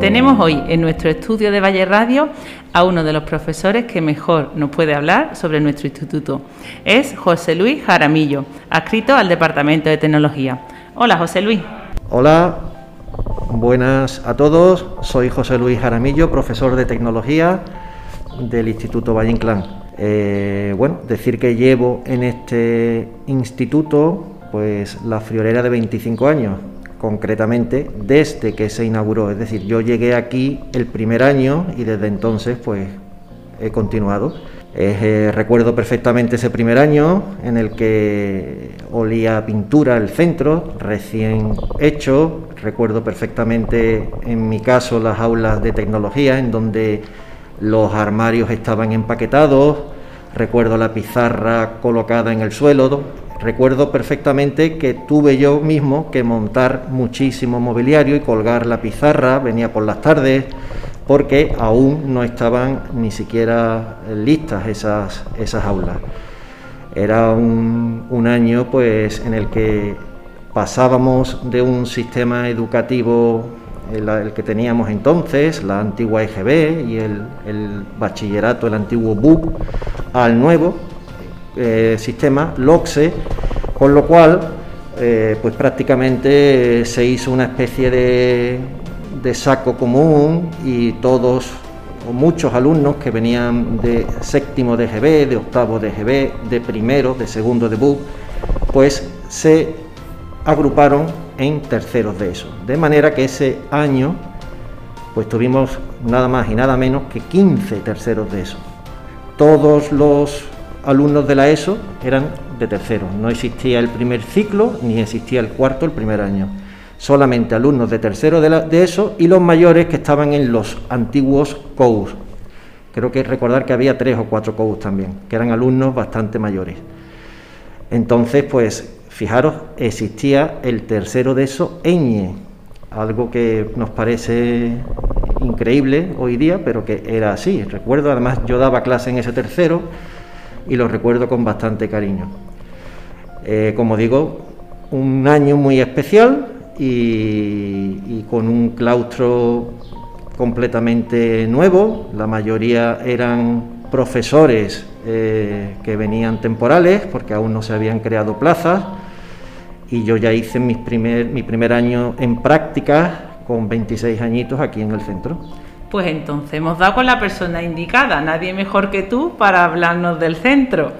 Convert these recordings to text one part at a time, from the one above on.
Tenemos hoy en nuestro estudio de Valle Radio a uno de los profesores que mejor nos puede hablar sobre nuestro instituto. Es José Luis Jaramillo, adscrito al Departamento de Tecnología. Hola, José Luis. Hola, buenas a todos. Soy José Luis Jaramillo, profesor de Tecnología del Instituto Valle Inclán. Eh, bueno, decir que llevo en este instituto pues la friolera de 25 años, concretamente desde que se inauguró. Es decir, yo llegué aquí el primer año y desde entonces pues he continuado. Eh, recuerdo perfectamente ese primer año en el que olía pintura el centro, recién hecho. Recuerdo perfectamente en mi caso las aulas de tecnología en donde los armarios estaban empaquetados. Recuerdo la pizarra colocada en el suelo, Recuerdo perfectamente que tuve yo mismo que montar muchísimo mobiliario y colgar la pizarra, venía por las tardes, porque aún no estaban ni siquiera listas esas, esas aulas. Era un, un año pues en el que pasábamos de un sistema educativo el, que teníamos entonces, la antigua EGB y el, el bachillerato, el antiguo BUC, al nuevo, eh, sistema LOCSE, con lo cual eh, pues prácticamente se hizo una especie de, de saco común y todos o muchos alumnos que venían de séptimo de GB, de octavo de GB, de primero, de segundo de BUC, pues se agruparon en terceros de eso. De manera que ese año pues tuvimos nada más y nada menos que 15 terceros de eso. Todos los alumnos de la ESO eran de tercero. No existía el primer ciclo ni existía el cuarto el primer año. Solamente alumnos de tercero de, de ESO y los mayores que estaban en los antiguos COUS. Creo que recordar que había tres o cuatro COUS también, que eran alumnos bastante mayores. Entonces, pues, fijaros, existía el tercero de ESO EÑE, algo que nos parece increíble hoy día, pero que era así. Recuerdo, además, yo daba clase en ese tercero y lo recuerdo con bastante cariño. Eh, como digo, un año muy especial y, con un claustro completamente nuevo, la mayoría eran profesores eh, que venían temporales porque aún no se habían creado plazas y yo ya hice primer, mi primer año en práctica con 26 añitos aquí en el centro. Pues entonces hemos dado con la persona indicada, nadie mejor que tú para hablarnos del centro.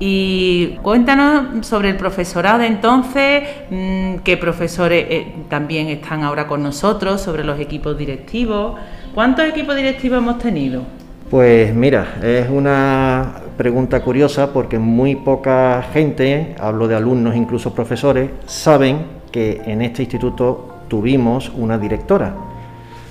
Y cuéntanos sobre el profesorado entonces, mm, qué profesores eh, también están ahora con nosotros, sobre los equipos directivos. ¿Cuántos equipos directivos hemos tenido? Pues mira, es una pregunta curiosa porque muy poca gente, hablo de alumnos, incluso profesores, saben que en este instituto tuvimos una directora.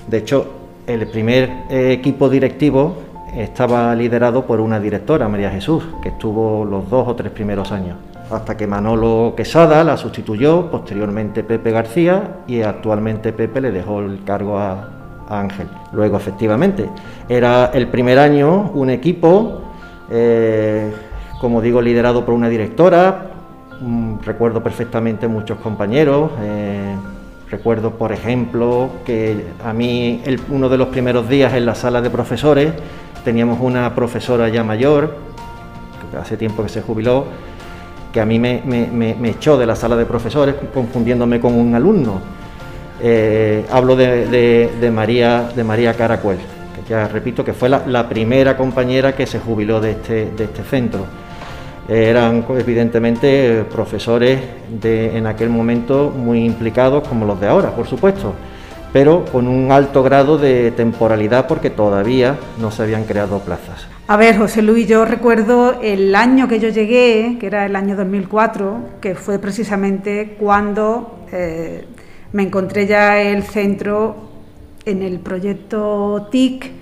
De hecho, el primer eh, equipo directivo estaba liderado por una directora, María Jesús, que estuvo los dos o tres primeros años, hasta que Manolo Quesada la sustituyó, posteriormente Pepe García y actualmente Pepe le dejó el cargo a, Ángel. Luego, efectivamente, era el primer año un equipo, eh, como digo, liderado por una directora, mm, recuerdo perfectamente muchos compañeros. Eh, Recuerdo, por ejemplo, que a mí uno de los primeros días en la sala de profesores teníamos una profesora ya mayor, que hace tiempo que se jubiló, que a mí me, echó de la sala de profesores confundiéndome con un alumno. Eh, hablo de, María, de María Caracuel, que ya repito que fue la, primera compañera que se jubiló de este, de este centro eran evidentemente profesores de, en aquel momento muy implicados como los de ahora, por supuesto, pero con un alto grado de temporalidad porque todavía no se habían creado plazas. A ver, José Luis, yo recuerdo el año que yo llegué, que era el año 2004, que fue precisamente cuando eh, me encontré ya el centro en el proyecto TIC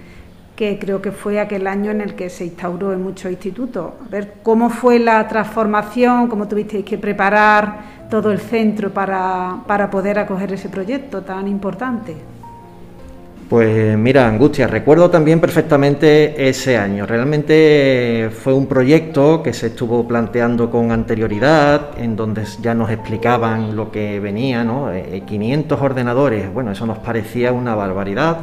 que creo que fue aquel año en el que se instauró en muchos institutos. A ver cómo fue la transformación, cómo tuvisteis que preparar todo el centro para, poder acoger ese proyecto tan importante. Pues mira, Angustia, recuerdo también perfectamente ese año. Realmente fue un proyecto que se estuvo planteando con anterioridad, en donde ya nos explicaban lo que venía, ¿no? 500 eh, ordenadores, bueno, eso nos parecía una barbaridad.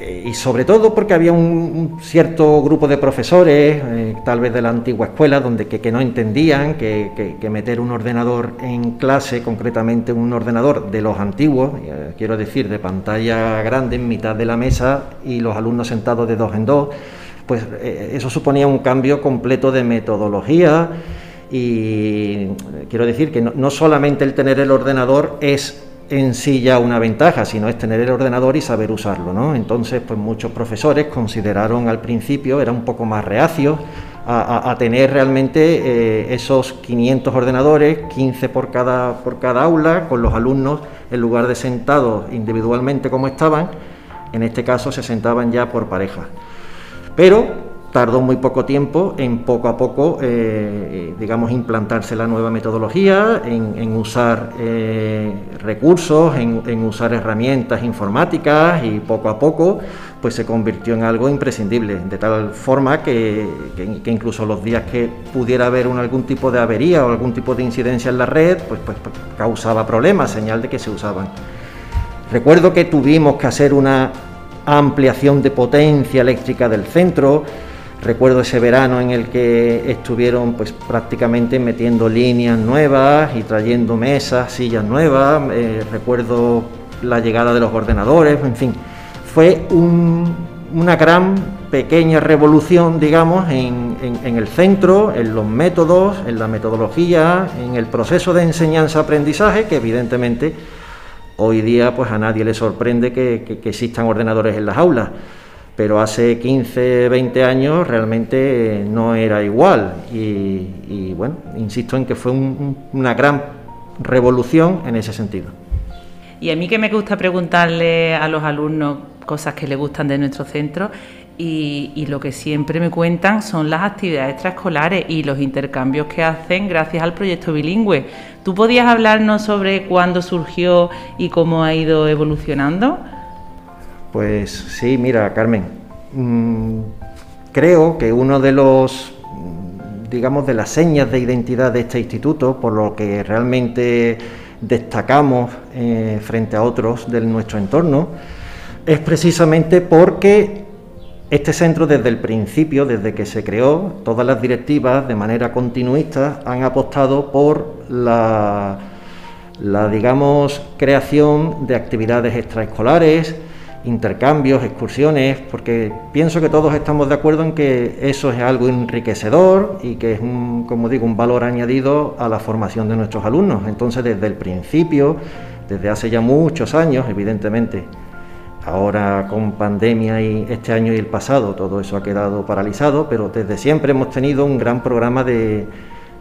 Eh, y sobre todo porque había un, cierto grupo de profesores, eh, tal vez de la antigua escuela, donde que, no entendían que, meter un ordenador en clase, concretamente un ordenador de los antiguos, eh, quiero decir, de pantalla grande en mitad de la mesa y los alumnos sentados de dos en dos, pues eso suponía un cambio completo de metodología y quiero decir que no solamente el tener el ordenador es en sí ya una ventaja, sino es tener el ordenador y saber usarlo, ¿no? Entonces, pues muchos profesores consideraron al principio, era un poco más reacios a, tener realmente eh, esos 500 ordenadores, 15 por cada, por cada aula, con los alumnos, en lugar de sentados individualmente como estaban, en este caso se sentaban ya por pareja. Pero tardó muy poco tiempo en poco a poco, eh, digamos, implantarse la nueva metodología, en, usar eh, recursos, en, usar herramientas informáticas y poco a poco pues se convirtió en algo imprescindible, de tal forma que, incluso los días que pudiera haber algún tipo de avería o algún tipo de incidencia en la red, pues, pues, pues causaba problemas, señal de que se usaban. Recuerdo que tuvimos que hacer una ampliación de potencia eléctrica del centro, Recuerdo ese verano en el que estuvieron pues prácticamente metiendo líneas nuevas y trayendo mesas, sillas nuevas. Eh, recuerdo la llegada de los ordenadores, en fin, fue una gran pequeña revolución, digamos, en, en, el centro, en los métodos, en la metodología, en el proceso de enseñanza-aprendizaje, que evidentemente hoy día pues a nadie le sorprende que existan ordenadores en las aulas pero hace 15, 20 años realmente no era igual y, bueno, insisto en que fue una gran revolución en ese sentido. Y a mí que me gusta preguntarle a los alumnos cosas que les gustan de nuestro centro y, y, lo que siempre me cuentan son las actividades extraescolares y los intercambios que hacen gracias al proyecto bilingüe. ¿Tú podías hablarnos sobre cuándo surgió y cómo ha ido evolucionando? Pues sí, mira, Carmen, mm, creo que uno de los, digamos, de las señas de identidad de este instituto, por lo que realmente destacamos eh, frente a otros de nuestro entorno, es precisamente porque este centro desde el principio, desde que se creó, todas las directivas de manera continuista han apostado por la, la digamos, creación de actividades extraescolares, intercambios, excursiones, porque pienso que todos estamos de acuerdo en que eso es algo enriquecedor y que es un, como digo, un valor añadido a la formación de nuestros alumnos. Entonces, desde el principio, desde hace ya muchos años, evidentemente, ahora con pandemia y este año y el pasado, todo eso ha quedado paralizado, pero desde siempre hemos tenido un gran programa de,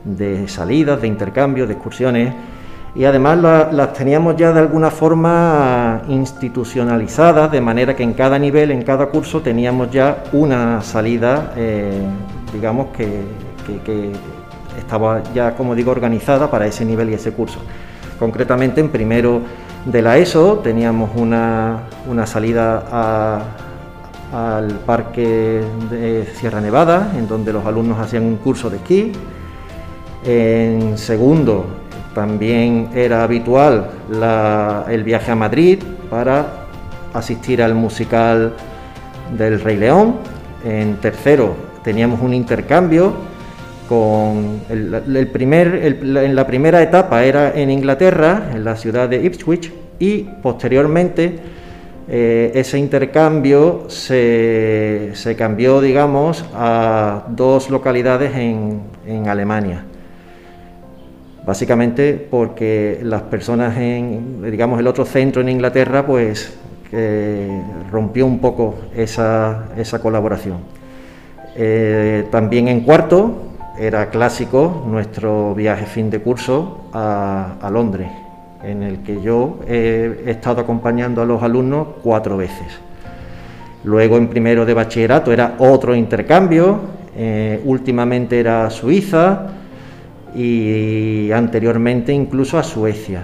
de salidas, de intercambios, de excursiones y además las teníamos ya de alguna forma institucionalizadas, de manera que en cada nivel, en cada curso, teníamos ya una salida, eh, digamos, que, estaba ya, como digo, organizada para ese nivel y ese curso. Concretamente, en primero de la ESO teníamos una, salida al Parque de Sierra Nevada, en donde los alumnos hacían un curso de esquí. En segundo también era habitual el viaje a Madrid para asistir al musical del Rey León. En tercero teníamos un intercambio con el, primer, en la primera etapa era en Inglaterra, en la ciudad de Ipswich, y posteriormente eh, ese intercambio se, cambió, digamos, a dos localidades en Alemania básicamente porque las personas en, digamos, el otro centro en Inglaterra, pues rompió un poco esa, colaboración. Eh, también en cuarto era clásico nuestro viaje fin de curso a, Londres, en el que yo he estado acompañando a los alumnos cuatro veces. Luego en primero de bachillerato era otro intercambio, eh, últimamente era Suiza, y anteriormente incluso a Suecia.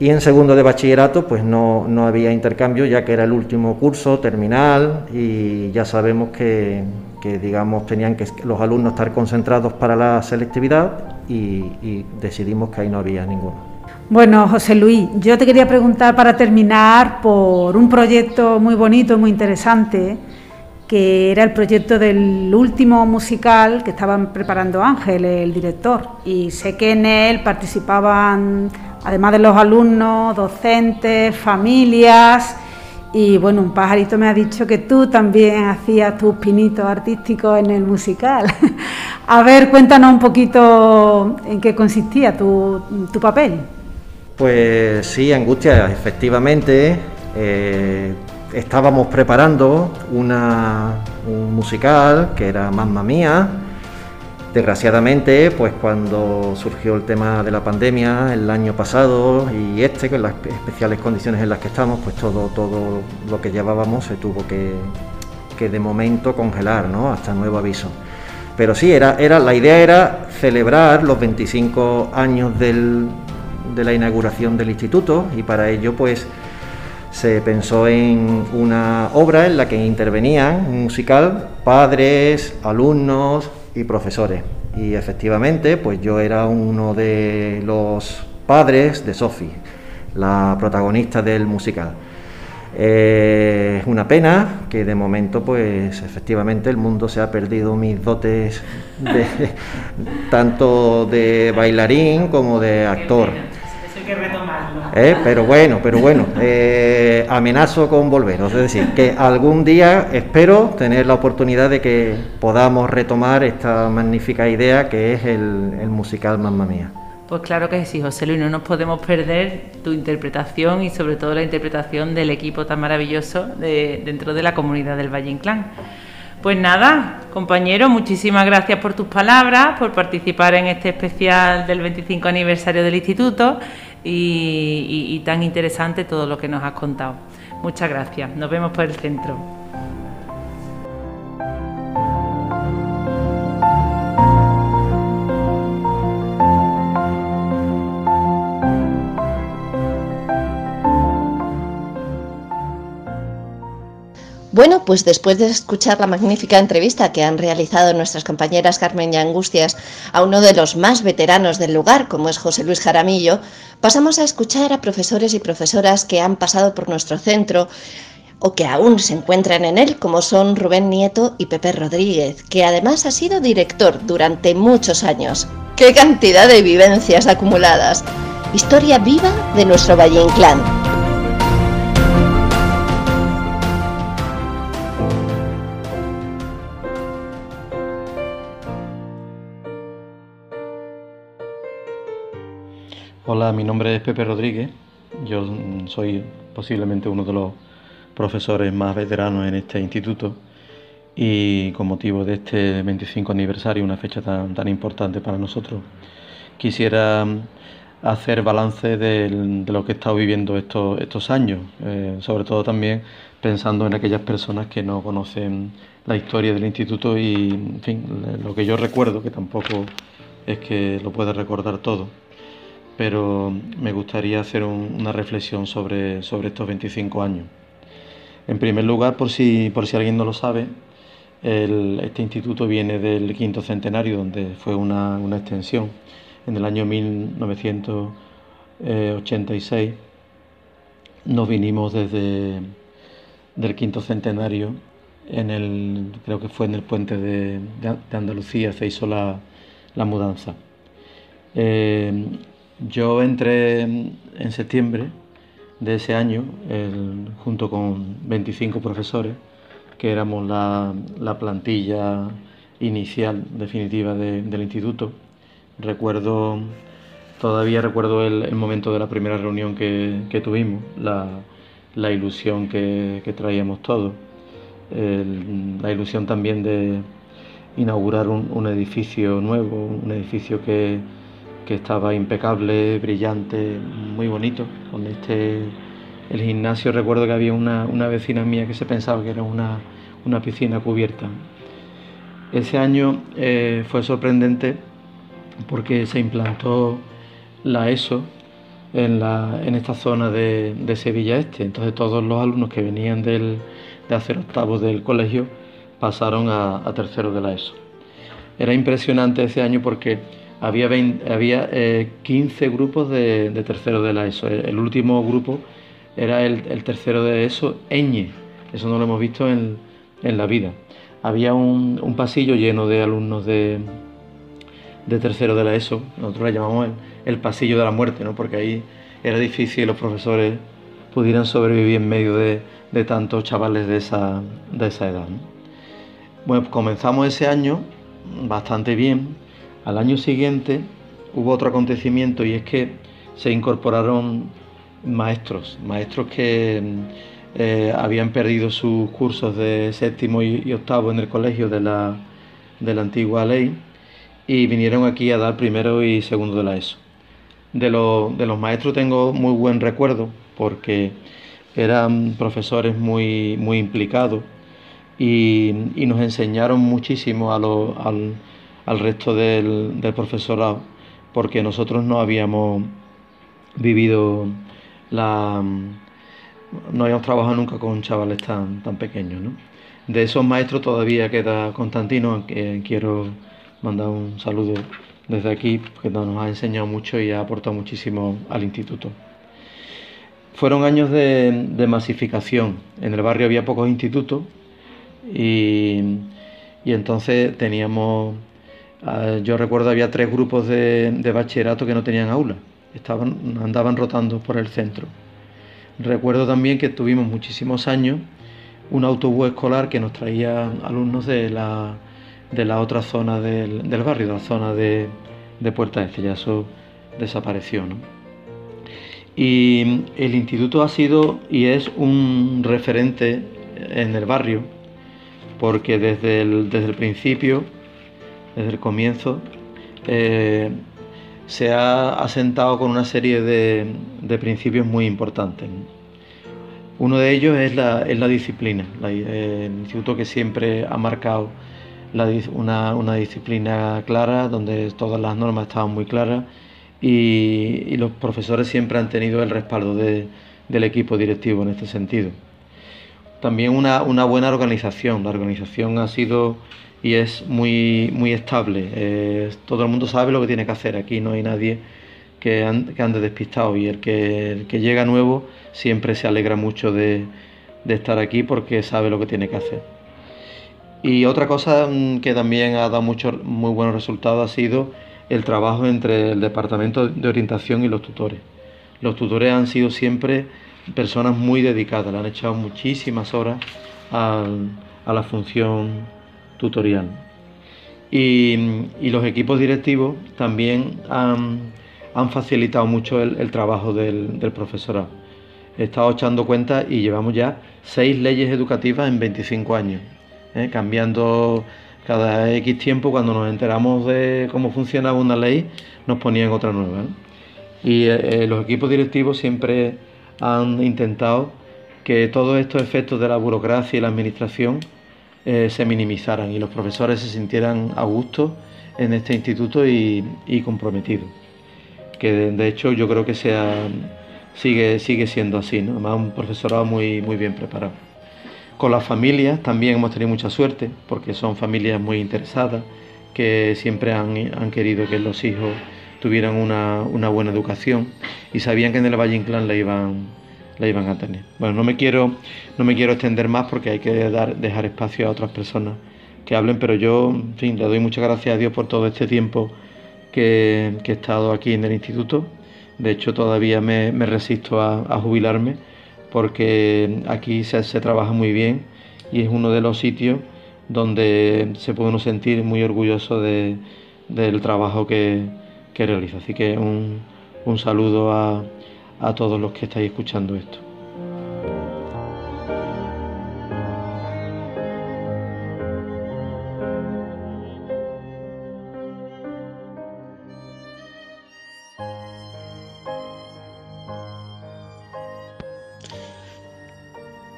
Y en segundo de bachillerato, pues no, no había intercambio, ya que era el último curso terminal y ya sabemos que, que digamos, tenían que los alumnos estar concentrados para la selectividad y, decidimos que ahí no había ninguno. Bueno, José Luis, yo te quería preguntar para terminar por un proyecto muy bonito, muy interesante, que era el proyecto del último musical que estaban preparando Ángel, el director. Y sé que en él participaban además de los alumnos, docentes, familias. Y bueno, un pajarito me ha dicho que tú también hacías tus pinitos artísticos en el musical. A ver, cuéntanos un poquito en qué consistía tu, papel. Pues sí, Angustia, efectivamente. Eh, estábamos preparando una, un musical que era Mamma Mía Desgraciadamente, pues cuando surgió el tema de la pandemia el año pasado y este, con las especiales condiciones en las que estamos, pues todo, todo lo que llevábamos se tuvo que, que de momento congelar, ¿no? Hasta nuevo aviso. Pero sí, era, era, la idea era celebrar los 25 años del, de la inauguración del instituto y para ello pues se pensó en una obra en la que intervenían un musical padres, alumnos, y profesores. Y efectivamente, pues yo era uno de los padres de Sophie, la protagonista del musical. Eh, es una pena que de momento, pues efectivamente, el mundo se ha perdido mis dotes de, tanto de bailarín como de actor. ¿Eh? Pero bueno, pero bueno, eh, amenazo con volver. Es decir, que algún día espero tener la oportunidad de que podamos retomar esta magnífica idea que es el, musical Mamma Mía. Pues claro que sí, José Luis, no nos podemos perder tu interpretación y sobre todo la interpretación del equipo tan maravilloso de, dentro de la comunidad del Valle Inclán. Pues nada, compañero, muchísimas gracias por tus palabras, por participar en este especial del 25 aniversario del instituto y, tan interesante todo lo que nos has contado. Muchas gracias. Nos vemos por el centro. Bueno, pues después de escuchar la magnífica entrevista que han realizado nuestras compañeras Carmen y Angustias a uno de los más veteranos del lugar, como es José Luis Jaramillo, pasamos a escuchar a profesores y profesoras que han pasado por nuestro centro o que aún se encuentran en él, como son Rubén Nieto y Pepe Rodríguez, que además ha sido director durante muchos años. ¡Qué cantidad de vivencias acumuladas! Historia viva de nuestro Valle Inclán. Hola, mi nombre es Pepe Rodríguez. Yo soy posiblemente uno de los profesores más veteranos en este instituto y con motivo de este 25 aniversario, una fecha tan, tan importante para nosotros, quisiera hacer balance de, lo que he estado viviendo estos, estos años, eh, sobre todo también pensando en aquellas personas que no conocen la historia del instituto y, en fin, lo que yo recuerdo, que tampoco es que lo pueda recordar todo pero me gustaría hacer una reflexión sobre, sobre estos 25 años. En primer lugar, por si, por si alguien no lo sabe, este instituto viene del quinto centenario, donde fue una, extensión. En el año 1986 nos vinimos desde del quinto centenario, en el, creo que fue en el puente de, Andalucía, se hizo la, mudanza. Eh, yo entré en septiembre de ese año junto con 25 profesores, que éramos la, plantilla inicial definitiva del instituto. Recuerdo, todavía recuerdo el, momento de la primera reunión que, tuvimos, la, ilusión que, traíamos todos, la ilusión también de inaugurar un edificio nuevo, un edificio que que estaba impecable, brillante, muy bonito. Con este, el gimnasio recuerdo que había una, vecina mía que se pensaba que era una, piscina cubierta. Ese año eh, fue sorprendente porque se implantó la ESO en, la, en esta zona de, Sevilla Este. Entonces todos los alumnos que venían del, de hacer octavos del colegio pasaron a, tercero de la ESO. Era impresionante ese año porque había, había 15 eh, grupos de, de, tercero de la ESO. El, último grupo era el, tercero de ESO, Eñe. Eso no lo hemos visto en, la vida. Había un, pasillo lleno de alumnos de, de tercero de la ESO, nosotros le llamamos el, pasillo de la muerte, ¿no? porque ahí era difícil los profesores pudieran sobrevivir en medio de, tantos chavales de esa, de esa edad. Bueno, comenzamos ese año bastante bien. Al año siguiente hubo otro acontecimiento y es que se incorporaron maestros, maestros que eh, habían perdido sus cursos de séptimo y, octavo en el colegio de la, de la antigua ley y vinieron aquí a dar primero y segundo de la ESO. De, de los maestros tengo muy buen recuerdo porque eran profesores muy, muy implicados y, nos enseñaron muchísimo al, resto del, profesorado, porque nosotros no habíamos vivido la... no habíamos trabajado nunca con chavales tan, tan pequeños. De esos maestros todavía queda Constantino, que quiero mandar un saludo desde aquí, porque nos ha enseñado mucho y ha aportado muchísimo al instituto. Fueron años de masificación. En el barrio había pocos institutos y, entonces teníamos, yo recuerdo había tres grupos de, bachillerato que no tenían aula, estaban, andaban rotando por el centro. Recuerdo también que tuvimos muchísimos años un autobús escolar que nos traía alumnos de la, de la otra zona del, barrio, de la zona de, de Puerta Este, ya desapareció. Y el instituto ha sido y es un referente en el barrio porque desde el, desde el principio, desde el comienzo, eh, se ha asentado con una serie de, principios muy importantes. Uno de ellos es la, disciplina, el instituto que siempre ha marcado una, disciplina clara, donde todas las normas estaban muy claras y, los profesores siempre han tenido el respaldo del equipo directivo en este sentido. También una, buena organización. La organización ha sido y es muy, muy estable. todo el mundo sabe lo que tiene que hacer. Aquí no hay nadie que, ande, despistado y el que, llega nuevo siempre se alegra mucho de, estar aquí porque sabe lo que tiene que hacer. Y otra cosa mm, que también ha dado mucho, muy buenos resultados ha sido el trabajo entre el departamento de orientación y los tutores. Los tutores han sido siempre personas muy dedicadas, le han echado muchísimas horas a, la función tutorial. Y, los equipos directivos también han, facilitado mucho el, trabajo del, profesorado. He estado echando cuenta y llevamos ya seis leyes educativas en 25 años, ¿eh? cambiando cada X tiempo cuando nos enteramos de cómo funcionaba una ley, nos ponían otra nueva. Y eh, eh, los equipos directivos siempre han intentado que todos estos efectos de la burocracia y la administración eh, se minimizaran y los profesores se sintieran a gusto en este instituto y, comprometidos. Que de, hecho yo creo que sea, sigue, sigue siendo así, ¿no? además un profesorado muy, muy bien preparado. Con las familias también hemos tenido mucha suerte porque son familias muy interesadas que siempre han, han querido que los hijos tuvieran una, buena educación y sabían que en el Valle Inclán la iban, la iban a tener. Bueno, no me quiero, no me quiero extender más porque hay que dar, dejar espacio a otras personas que hablen, pero yo, en fin, le doy muchas gracias a Dios por todo este tiempo que, he estado aquí en el instituto. De hecho, todavía me, resisto a, jubilarme porque aquí se, se, trabaja muy bien y es uno de los sitios donde se puede uno sentir muy orgulloso de, del trabajo que, que realiza. Así que un, un saludo a, a todos los que estáis escuchando esto.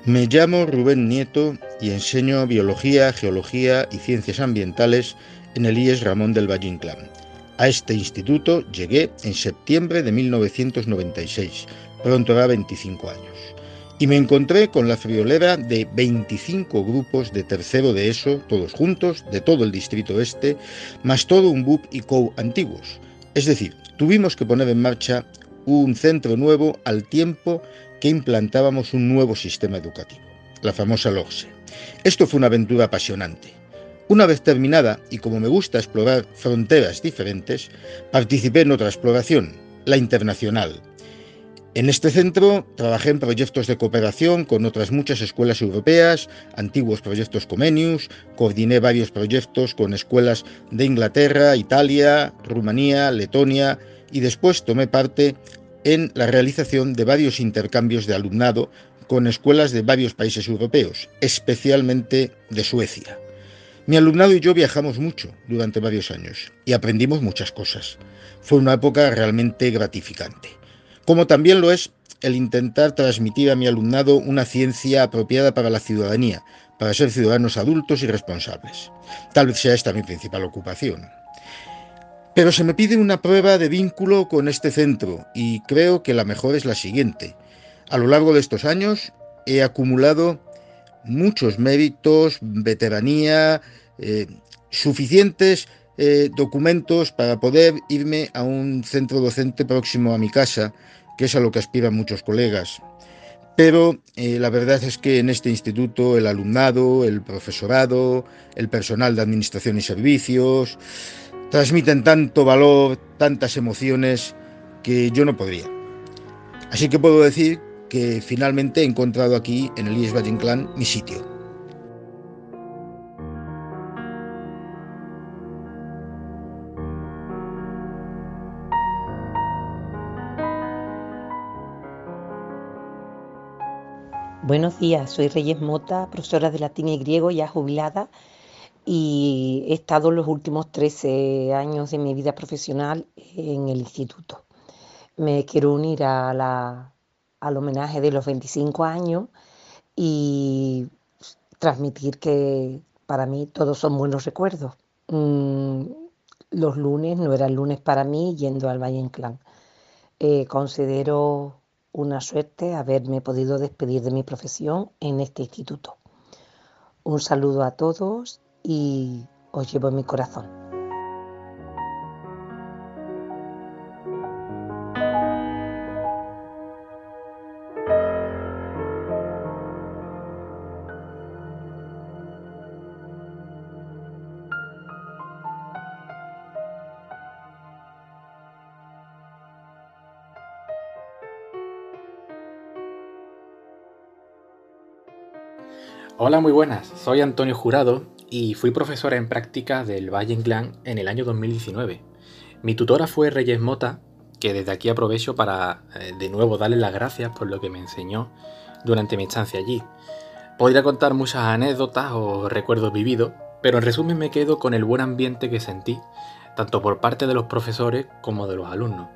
Me llamo Rubén Nieto y enseño biología, geología y ciencias ambientales en el IES Ramón del Valle Inclán. A este instituto llegué en septiembre de 1996, pronto era 25 años, y me encontré con la friolera de 25 grupos de tercero de ESO, todos juntos, de todo el distrito este, más todo un BUP y COU antiguos. Es decir, tuvimos que poner en marcha un centro nuevo al tiempo que implantábamos un nuevo sistema educativo, la famosa LOGSE. Esto fue una aventura apasionante. Una vez terminada, y como me gusta explorar fronteras diferentes, participé en otra exploración, la internacional. En este centro trabajé en proyectos de cooperación con otras muchas escuelas europeas, antiguos proyectos Comenius, coordiné varios proyectos con escuelas de Inglaterra, Italia, Rumanía, Letonia y después tomé parte en la realización de varios intercambios de alumnado con escuelas de varios países europeos, especialmente de Suecia. Mi alumnado y yo viajamos mucho durante varios años y aprendimos muchas cosas. Fue una época realmente gratificante. Como también lo es el intentar transmitir a mi alumnado una ciencia apropiada para la ciudadanía, para ser ciudadanos adultos y responsables. Tal vez sea esta mi principal ocupación. Pero se me pide una prueba de vínculo con este centro y creo que la mejor es la siguiente. A lo largo de estos años he acumulado muchos méritos, veteranía, eh, suficientes eh, documentos para poder irme a un centro docente próximo a mi casa, que es a lo que aspiran muchos colegas. Pero eh, la verdad es que en este instituto el alumnado, el profesorado, el personal de administración y servicios transmiten tanto valor, tantas emociones que yo no podría. Así que puedo decir que finalmente he encontrado aquí en el IES Valle Clan mi sitio. Buenos días, soy Reyes Mota, profesora de latín y griego ya jubilada y he estado los últimos 13 años de mi vida profesional en el instituto. Me quiero unir a la al homenaje de los 25 años y transmitir que para mí todos son buenos recuerdos. Mm, los lunes no eran lunes para mí yendo al Valle Inclán. Eh, considero una suerte haberme podido despedir de mi profesión en este instituto. Un saludo a todos y os llevo en mi corazón. Muy buenas. Soy Antonio Jurado y fui profesora en práctica del Valle Inclán en el año 2019. Mi tutora fue Reyes Mota, que desde aquí aprovecho para eh, de nuevo darle las gracias por lo que me enseñó durante mi estancia allí. Podría contar muchas anécdotas o recuerdos vividos, pero en resumen me quedo con el buen ambiente que sentí, tanto por parte de los profesores como de los alumnos.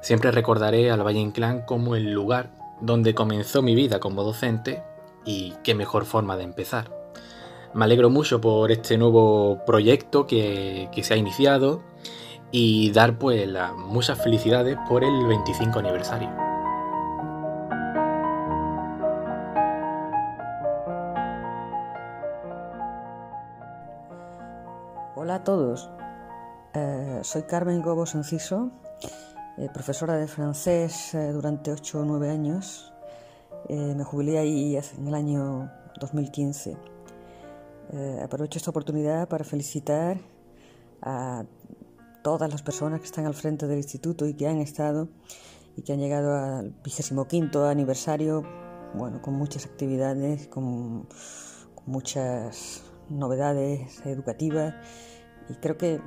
Siempre recordaré al Valle Inclán como el lugar donde comenzó mi vida como docente y qué mejor forma de empezar. Me alegro mucho por este nuevo proyecto que, se ha iniciado y dar pues muchas felicidades por el 25 aniversario. Hola a todos, eh, soy Carmen Gobos Enciso, eh, profesora de francés eh, durante 8 o 9 años eh, me jubilé ahí en el año 2015. Eh, aprovecho esta oportunidad para felicitar a todas las personas que están al frente del instituto y que han estado y que han llegado al vigésimo quinto aniversario, bueno, con muchas actividades, con, muchas novedades educativas y creo que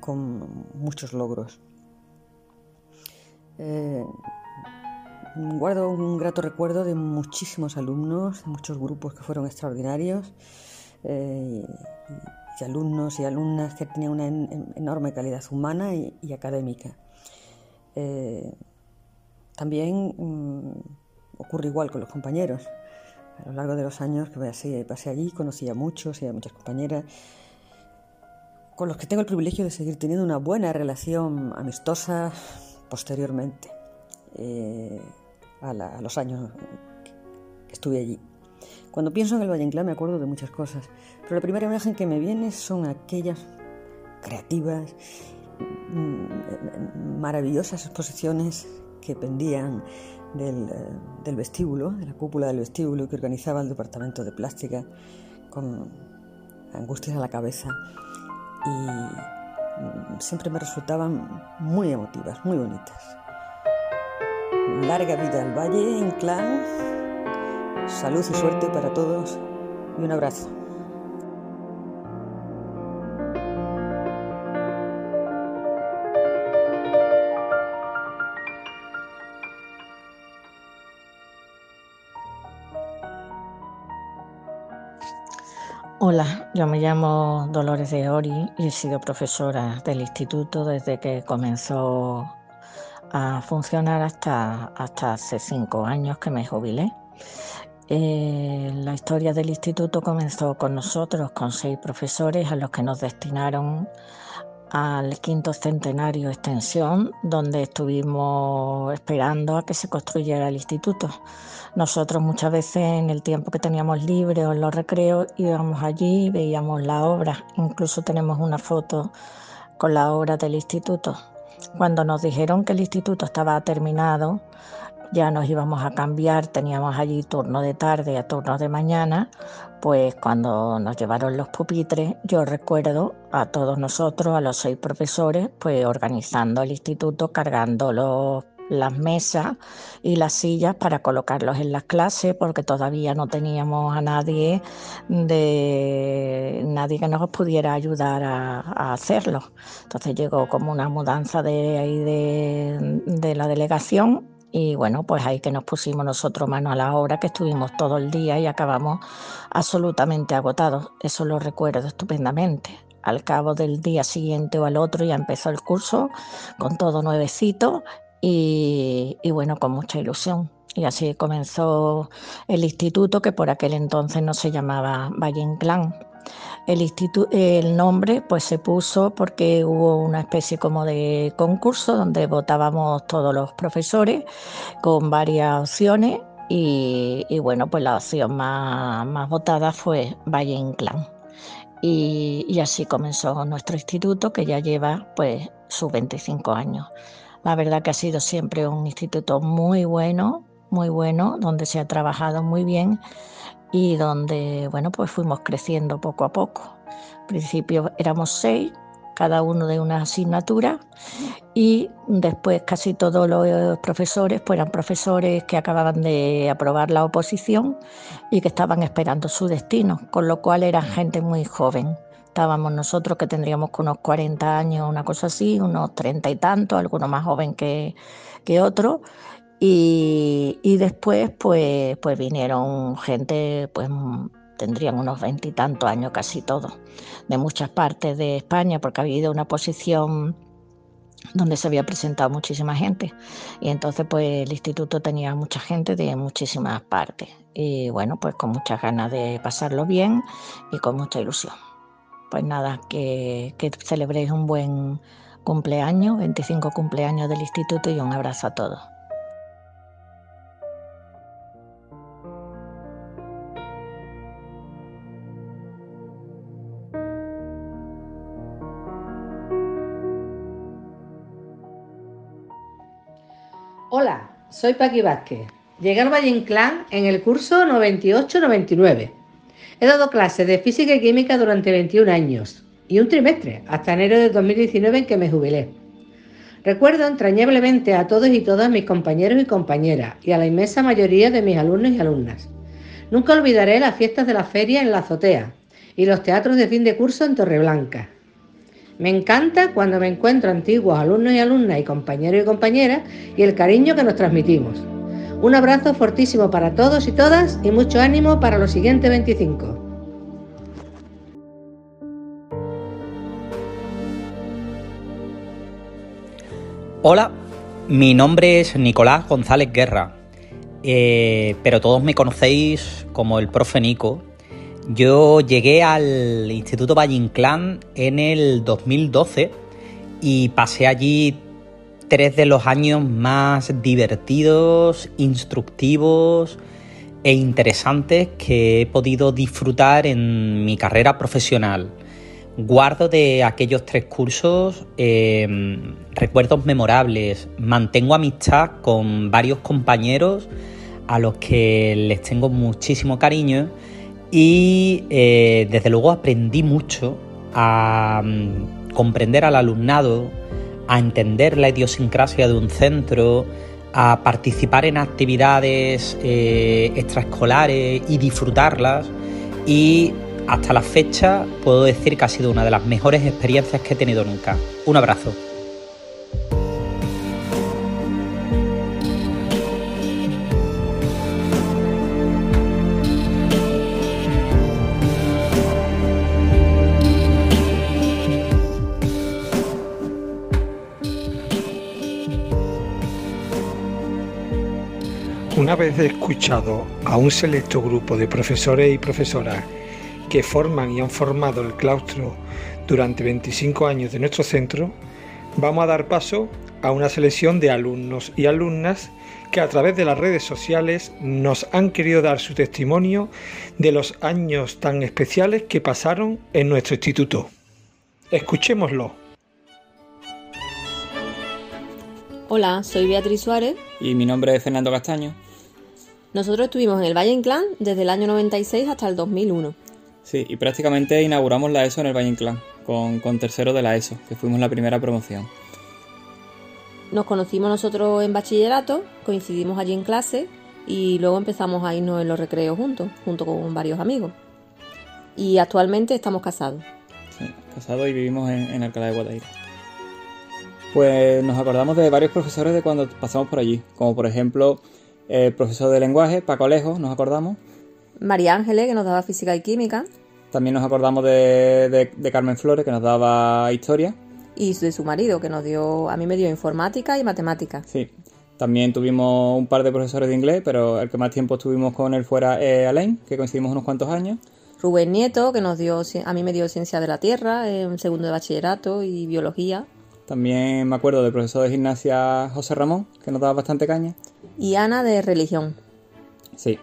con muchos logros. Eh, Guardo un grato recuerdo de muchísimos alumnos, de muchos grupos que fueron extraordinarios, eh, y, alumnos y alumnas que tenían una enorme calidad humana y, académica. Eh, también mm, ocurre igual con los compañeros. A lo largo de los años que pasé, pasé allí conocí a muchos y a muchas compañeras con los que tengo el privilegio de seguir teniendo una buena relación amistosa posteriormente, eh, a, los años que estuve allí. Cuando pienso en el Valle Inclán me acuerdo de muchas cosas, pero la primera imagen que me viene son aquellas creativas, mm, maravillosas exposiciones que pendían del, eh, del, vestíbulo, de la cúpula del vestíbulo que organizaba el departamento de plástica con angustias a la cabeza y mm, siempre me resultaban muy emotivas, muy bonitas. Larga vida al Valle Inclán, salud y suerte para todos y un abrazo. Hola, yo me llamo Dolores de Ori y he sido profesora del instituto desde que comenzó a funcionar hasta, hasta hace cinco años que me jubilé. Eh, la historia del instituto comenzó con nosotros, con seis profesores a los que nos destinaron al quinto centenario extensión, donde estuvimos esperando a que se construyera el instituto. Nosotros muchas veces en el tiempo que teníamos libre o en los recreos íbamos allí, veíamos la obra, incluso tenemos una foto con la obra del instituto. Cuando nos dijeron que el instituto estaba terminado, ya nos íbamos a cambiar, teníamos allí turno de tarde a turno de mañana, pues cuando nos llevaron los pupitres, yo recuerdo a todos nosotros, a los seis profesores, pues organizando el instituto, cargando los las mesas y las sillas para colocarlos en las clases porque todavía no teníamos a nadie de nadie que nos pudiera ayudar a, hacerlo. Entonces llegó como una mudanza de ahí de, de la delegación y bueno, pues ahí que nos pusimos nosotros mano a la obra, que estuvimos todo el día y acabamos absolutamente agotados. Eso lo recuerdo estupendamente. Al cabo del día siguiente o al otro ya empezó el curso con todo nuevecito y, bueno, con mucha ilusión. Y así comenzó el instituto, que por aquel entonces no se llamaba Valle Inclán, el, el nombre pues se puso porque hubo una especie como de concurso donde votábamos todos los profesores con varias opciones y, bueno, pues la opción más, más votada fue Valle Inclán. Y, y, así comenzó nuestro instituto que ya lleva pues sus 25 años. La verdad que ha sido siempre un instituto muy bueno, muy bueno, donde se ha trabajado muy bien y donde, bueno, pues fuimos creciendo poco a poco. Al principio éramos seis, cada uno de una asignatura y después casi todos los profesores pues eran profesores que acababan de aprobar la oposición y que estaban esperando su destino, con lo cual era gente muy joven. Estábamos nosotros que tendríamos unos 40 años, una cosa así, unos 30 y tantos, algunos más joven que, que otros y, después, pues, pues vinieron gente, pues tendrían unos veintitantos años casi todos, de muchas partes de España, porque ha habido una posición donde se había presentado muchísima gente. Y entonces, pues el instituto tenía mucha gente de muchísimas partes. Y bueno, pues con muchas ganas de pasarlo bien y con mucha ilusión. Pues nada, que, que celebréis un buen cumpleaños, 25 cumpleaños del instituto y un abrazo a todos. Hola, soy Paqui Vázquez. Llegué al Valle Inclán en el curso 98-99. He dado clases de física y química durante 21 años y un trimestre, hasta enero de 2019 en que me jubilé. Recuerdo entrañablemente a todos y todas mis compañeros y compañeras y a la inmensa mayoría de mis alumnos y alumnas. Nunca olvidaré las fiestas de la feria en la azotea y los teatros de fin de curso en Torreblanca. Me encanta cuando me encuentro antiguos alumnos y alumnas y compañeros y compañeras y el cariño que nos transmitimos. Un abrazo fortísimo para todos y todas y mucho ánimo para los siguientes 25. Hola, mi nombre es Nicolás González Guerra, eh, pero todos me conocéis como el profe Nico Yo llegué al Instituto Valle Inclán en el 2012 y pasé allí tres de los años más divertidos, instructivos e interesantes que he podido disfrutar en mi carrera profesional. Guardo de aquellos tres cursos eh, recuerdos memorables, mantengo amistad con varios compañeros a los que les tengo muchísimo cariño y eh, desde luego aprendí mucho a mm, comprender al alumnado, a entender la idiosincrasia de un centro, a participar en actividades eh, extraescolares y disfrutarlas y hasta la fecha puedo decir que ha sido una de las mejores experiencias que he tenido nunca. Un abrazo. Escuchado a un selecto grupo de profesores y profesoras que forman y han formado el claustro durante 25 años de nuestro centro, vamos a dar paso a una selección de alumnos y alumnas que a través de las redes sociales nos han querido dar su testimonio de los años tan especiales que pasaron en nuestro instituto. Escuchémoslo. Hola, soy Beatriz Suárez. Y mi nombre es Fernando Castaño. Nosotros estuvimos en el Valle Inclán desde el año 96 hasta el 2001. Sí, y prácticamente inauguramos la ESO en el Valle Inclán, con, con tercero de la ESO, que fuimos la primera promoción. Nos conocimos nosotros en bachillerato, coincidimos allí en clase y luego empezamos a irnos en los recreos juntos, junto con varios amigos. Y actualmente estamos casados. Sí, casados y vivimos en, en Alcalá de Guadaira. Pues nos acordamos de varios profesores de cuando pasamos por allí, como por ejemplo el profesor de lenguaje, Paco Alejo, nos acordamos. María Ángeles, que nos daba física y química. También nos acordamos de, de, de, Carmen Flores, que nos daba historia. Y de su marido, que nos dio, a mí me dio informática y matemática. Sí. También tuvimos un par de profesores de inglés, pero el que más tiempo estuvimos con él fuera eh, Alain, que coincidimos unos cuantos años. Rubén Nieto, que nos dio, a mí me dio ciencia de la tierra, en segundo de bachillerato y biología. También me acuerdo del profesor de gimnasia José Ramón, que nos daba bastante caña. Y Ana de religión. Sí.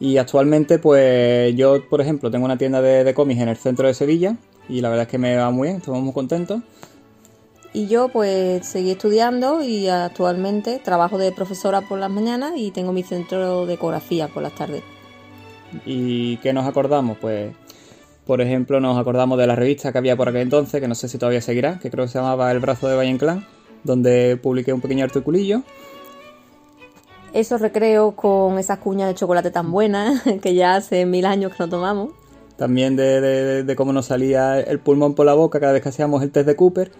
Y actualmente, pues yo, por ejemplo, tengo una tienda de, de cómics en el centro de Sevilla y la verdad es que me va muy bien, estamos muy contentos. Y yo pues seguí estudiando y actualmente trabajo de profesora por las mañanas y tengo mi centro de ecografía por las tardes. ¿Y qué nos acordamos? Pues, por ejemplo, nos acordamos de la revista que había por aquel entonces, que no sé si todavía seguirá, que creo que se llamaba El brazo de Valle Inclán, donde publiqué un pequeño articulillo. Esos recreos con esas cuñas de chocolate tan buenas, que ya hace mil años que no tomamos. También de, de, de cómo nos salía el pulmón por la boca cada vez que hacíamos el test de Cooper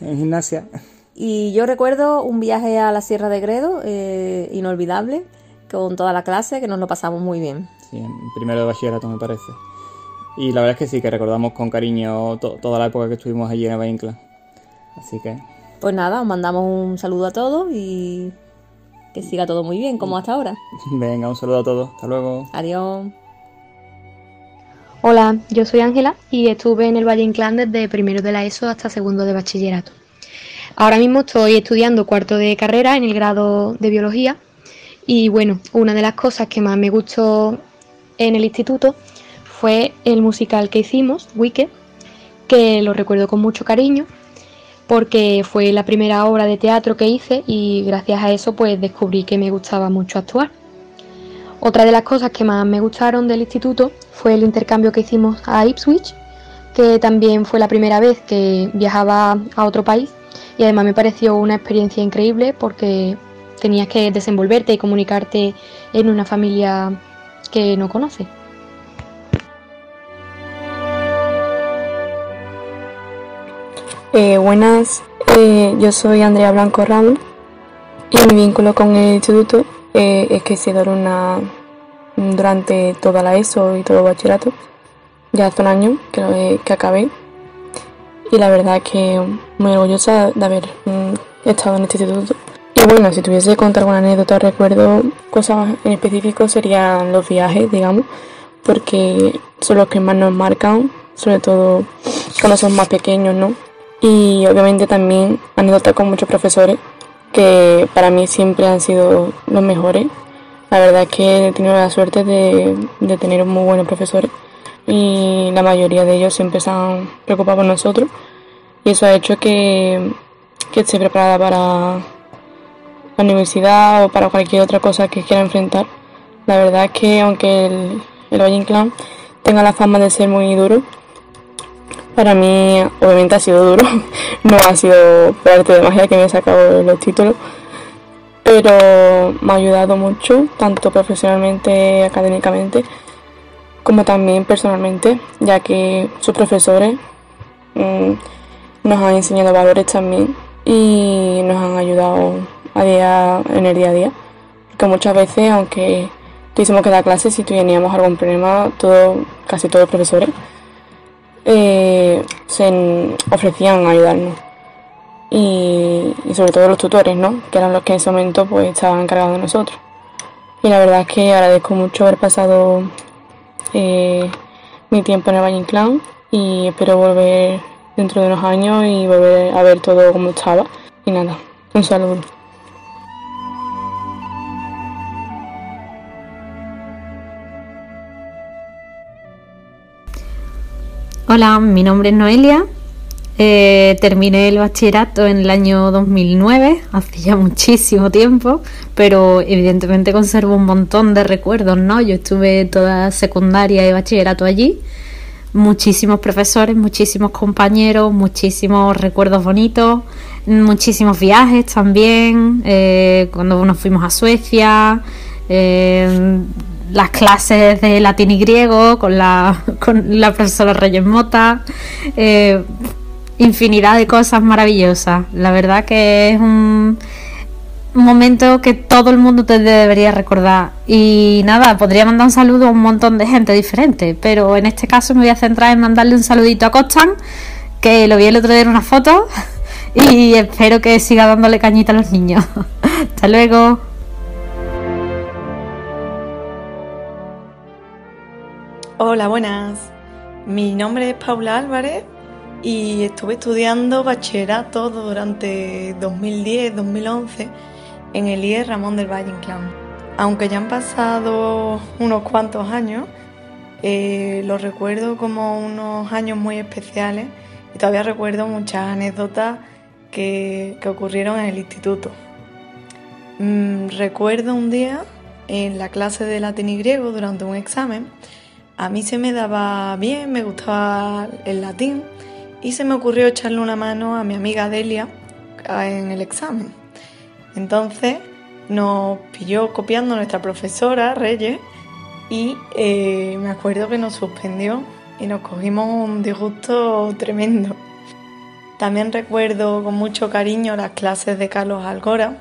en gimnasia. Y yo recuerdo un viaje a la Sierra de Gredo, eh, inolvidable, con toda la clase, que nos lo pasamos muy bien. Sí, en primero de bachillerato me parece. Y la verdad es que sí, que recordamos con cariño to toda la época que estuvimos allí en Avaincla. Así que... Pues nada, os mandamos un saludo a todos y que siga todo muy bien, como hasta ahora. Venga, un saludo a todos. Hasta luego. Adiós. Hola, yo soy Ángela y estuve en el Valle Inclán desde primero de la ESO hasta segundo de bachillerato. Ahora mismo estoy estudiando cuarto de carrera en el grado de biología y bueno, una de las cosas que más me gustó en el instituto fue el musical que hicimos, Wicked, que lo recuerdo con mucho cariño porque fue la primera obra de teatro que hice y gracias a eso pues descubrí que me gustaba mucho actuar. Otra de las cosas que más me gustaron del instituto fue el intercambio que hicimos a Ipswich, que también fue la primera vez que viajaba a otro país y además me pareció una experiencia increíble porque tenías que desenvolverte y comunicarte en una familia que no conoces. Eh, buenas, eh, yo soy Andrea Blanco Ramos y mi vínculo con el instituto eh, es que he sido alumna durante toda la ESO y todo el bachillerato. Ya hace un año que, que acabé y la verdad es que muy orgullosa de haber mm, estado en este instituto. Y bueno, si tuviese que contar alguna anécdota recuerdo, cosas en específico serían los viajes, digamos, porque son los que más nos marcan, sobre todo cuando son más pequeños, ¿no? Y obviamente también anécdotas con muchos profesores que para mí siempre han sido los mejores. La verdad es que he tenido la suerte de, de tener muy buenos profesores y la mayoría de ellos siempre se han preocupado por nosotros y eso ha hecho que, que esté preparada para la universidad o para cualquier otra cosa que quiera enfrentar. La verdad es que aunque el, el Valle Inclán tenga la fama de ser muy duro, para mí obviamente ha sido duro, no ha sido parte de magia que me he sacado los títulos, pero me ha ayudado mucho, tanto profesionalmente, académicamente, como también personalmente, ya que sus profesores mmm, nos han enseñado valores también y nos han ayudado a día, en el día a día. Porque muchas veces, aunque tuviésemos que dar clases, si teníamos algún problema, todo, casi todos los profesores eh, se ofrecían a ayudarnos. Y, y, sobre todo los tutores, ¿no? Que eran los que en ese momento pues estaban encargados de nosotros. Y la verdad es que agradezco mucho haber pasado eh, mi tiempo en el Valle Inclán y espero volver dentro de unos años y volver a ver todo como estaba. Y nada, un saludo. Hola, mi nombre es Noelia. Eh, terminé el bachillerato en el año 2009, hace ya muchísimo tiempo, pero evidentemente conservo un montón de recuerdos, ¿no? Yo estuve toda secundaria y bachillerato allí, muchísimos profesores, muchísimos compañeros, muchísimos recuerdos bonitos, muchísimos viajes también, eh, cuando nos fuimos a Suecia, eh, las clases de latín y griego con la, con la profesora Reyes Mota, eh, infinidad de cosas maravillosas. La verdad que es un momento que todo el mundo te debería recordar. Y nada, podría mandar un saludo a un montón de gente diferente, pero en este caso me voy a centrar en mandarle un saludito a Costan, que lo vi el otro día en una foto, y espero que siga dándole cañita a los niños. Hasta luego. Hola, buenas. Mi nombre es Paula Álvarez y estuve estudiando bachillerato durante 2010-2011 en el IE Ramón del Valle Inclán. Aunque ya han pasado unos cuantos años, eh, lo recuerdo como unos años muy especiales y todavía recuerdo muchas anécdotas que, que ocurrieron en el instituto. Mm, recuerdo un día en la clase de latín y griego durante un examen, a mí se me daba bien, me gustaba el latín y se me ocurrió echarle una mano a mi amiga Delia en el examen. Entonces nos pilló copiando nuestra profesora Reyes y eh, me acuerdo que nos suspendió y nos cogimos un disgusto tremendo. También recuerdo con mucho cariño las clases de Carlos Algora,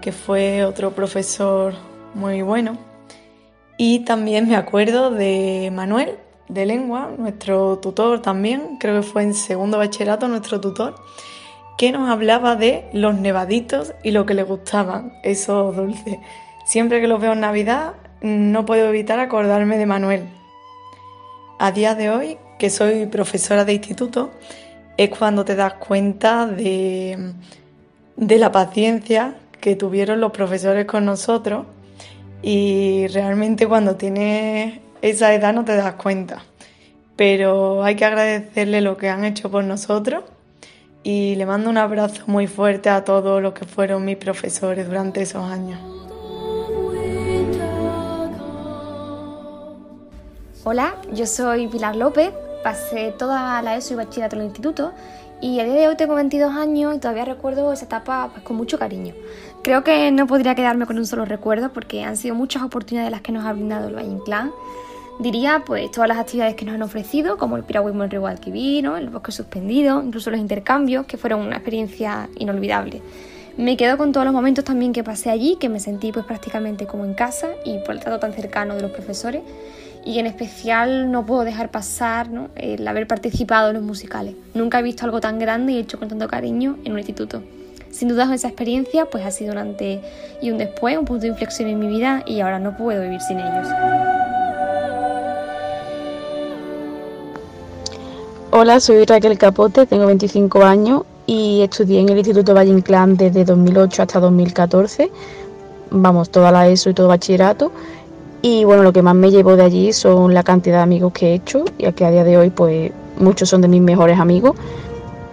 que fue otro profesor muy bueno. Y también me acuerdo de Manuel, de lengua, nuestro tutor también, creo que fue en segundo bachillerato nuestro tutor, que nos hablaba de los nevaditos y lo que le gustaban, esos dulces. Siempre que los veo en Navidad no puedo evitar acordarme de Manuel. A día de hoy, que soy profesora de instituto, es cuando te das cuenta de, de la paciencia que tuvieron los profesores con nosotros y realmente cuando tienes esa edad no te das cuenta. Pero hay que agradecerle lo que han hecho por nosotros y le mando un abrazo muy fuerte a todos los que fueron mis profesores durante esos años. Hola, yo soy Pilar López, pasé toda la ESO y bachillerato en el instituto y a día de hoy tengo 22 años y todavía recuerdo esa etapa pues, con mucho cariño. Creo que no podría quedarme con un solo recuerdo porque han sido muchas oportunidades las que nos ha brindado el Valle Inclán. Diría pues todas las actividades que nos han ofrecido, como el piragüismo en Río Guadalquivir, el bosque suspendido, incluso los intercambios, que fueron una experiencia inolvidable. Me quedo con todos los momentos también que pasé allí, que me sentí pues prácticamente como en casa y por el trato tan cercano de los profesores y en especial no puedo dejar pasar ¿no? el haber participado en los musicales. Nunca he visto algo tan grande y hecho con tanto cariño en un instituto. Sin duda esa experiencia pues ha sido un antes y un después, un punto de inflexión en mi vida y ahora no puedo vivir sin ellos. Hola, soy Raquel Capote, tengo 25 años y estudié en el Instituto Valle Inclán desde 2008 hasta 2014, vamos, toda la ESO y todo bachillerato. Y bueno, lo que más me llevo de allí son la cantidad de amigos que he hecho, ya que a día de hoy pues muchos son de mis mejores amigos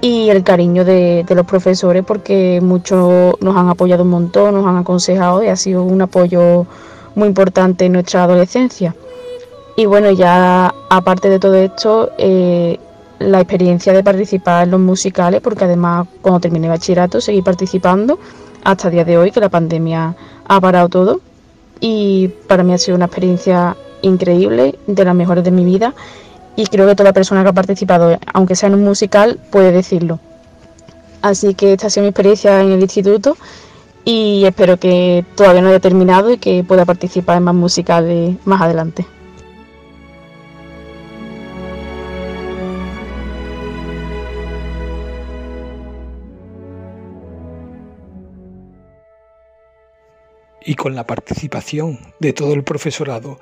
y el cariño de, los profesores porque muchos nos han apoyado un montón, nos han aconsejado y ha sido un apoyo muy importante en nuestra adolescencia. Y bueno, ya aparte de todo esto, eh, la experiencia de participar en los musicales, porque además cuando terminé bachillerato seguí participando hasta el día de hoy, que la pandemia ha parado todo. Y para mí ha sido una experiencia increíble, de las mejores de mi vida. Y creo que toda persona que ha participado, aunque sea en un musical, puede decirlo. Así que esta ha sido mi experiencia en el instituto y espero que todavía no haya terminado y que pueda participar en más musicales más adelante. y con la participación de todo el profesorado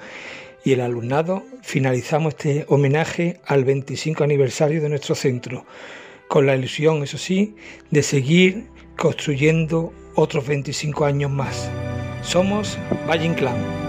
y el alumnado finalizamos este homenaje al 25 aniversario de nuestro centro, con la ilusión, eso sí, de seguir construyendo otros 25 años más. Somos Valle Inclán.